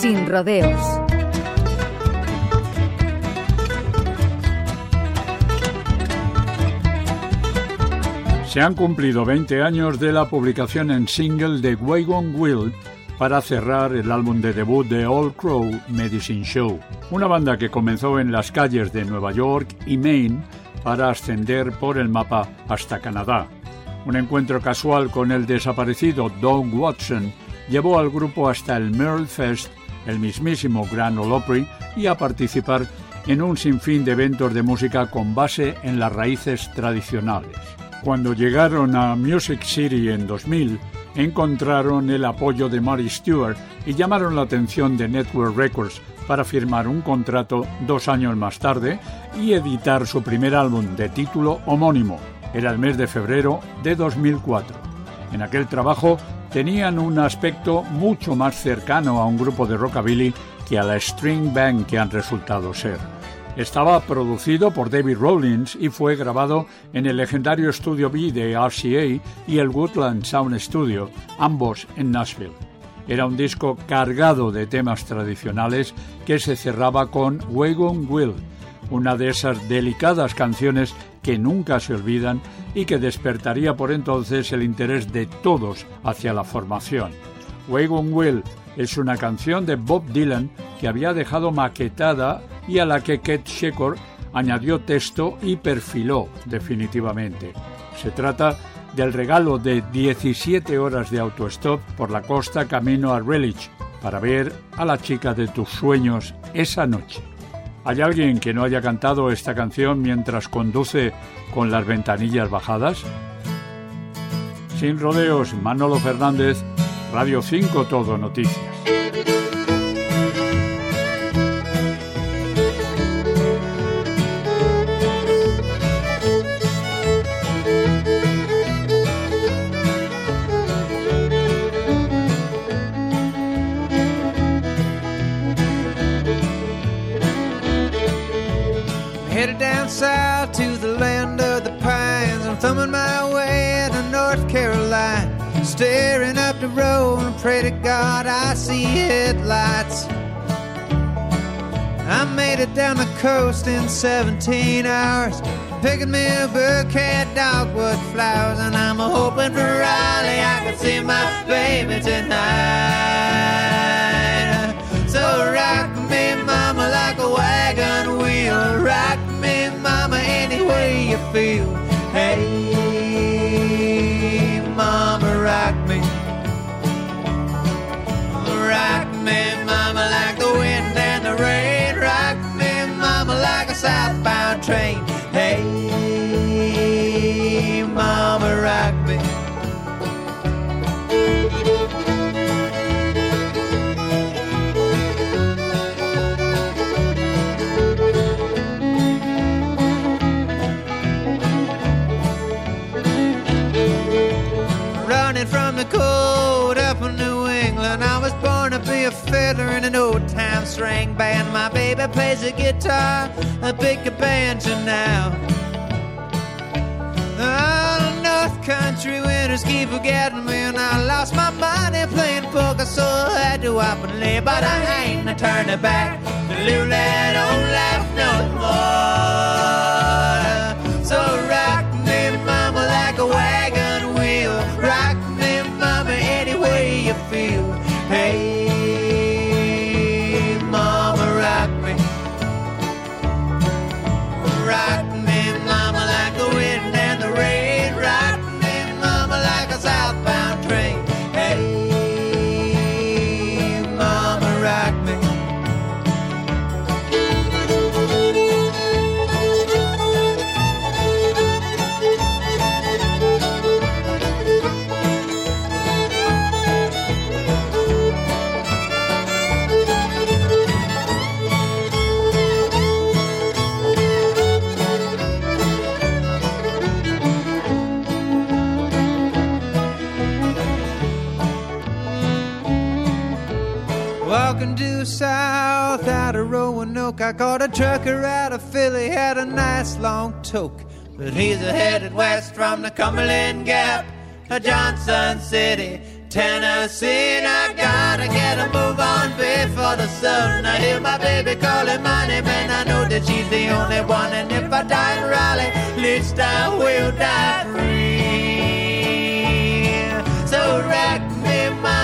Sin rodeos. Se han cumplido 20 años de la publicación en single de Wagon Wheel para cerrar el álbum de debut de All Crow Medicine Show, una banda que comenzó en las calles de Nueva York y Maine para ascender por el mapa hasta Canadá. Un encuentro casual con el desaparecido Doug Watson llevó al grupo hasta el Merle Fest, el mismísimo Grand Ole y a participar en un sinfín de eventos de música con base en las raíces tradicionales. Cuando llegaron a Music City en 2000, encontraron el apoyo de Mary Stewart y llamaron la atención de Network Records para firmar un contrato dos años más tarde y editar su primer álbum de título homónimo. Era el mes de febrero de 2004. En aquel trabajo tenían un aspecto mucho más cercano a un grupo de rockabilly que a la string band que han resultado ser. Estaba producido por David Rollins y fue grabado en el legendario estudio B de RCA y el Woodland Sound Studio, ambos en Nashville. Era un disco cargado de temas tradicionales que se cerraba con Wagon Will, una de esas delicadas canciones que nunca se olvidan y que despertaría por entonces el interés de todos hacia la formación. Wagon Will es una canción de Bob Dylan que había dejado maquetada y a la que Kate Sheckor añadió texto y perfiló definitivamente. Se trata del regalo de 17 horas de autostop por la costa camino a Relich para ver a la chica de tus sueños esa noche. ¿Hay alguien que no haya cantado esta canción mientras conduce con las ventanillas bajadas? Sin rodeos, Manolo Fernández, Radio 5 Todo Noticias. Headed down south to the land of the pines. I'm thumbing my way to North Carolina. Staring up the road and pray to God I see headlights. I made it down the coast in 17 hours. Picking me a bouquet of dogwood flowers. And I'm hoping for Raleigh I can see my baby tonight. Feel. Hey, baby plays the guitar, I pick a banjo now. Oh, North Country winters keep forgetting me, and I lost my money playing poker, so I had to up and lay. But I ain't a turning back to live that old life no more. Walking due south out of Roanoke, I caught a trucker out of Philly, had a nice long toke. But he's headed west from the Cumberland Gap, to Johnson City, Tennessee, and I gotta get a move on before the sun. I hear my baby calling my name, and I know that she's the only one. And if I die in Raleigh, at least I will die free. So rock me, mama,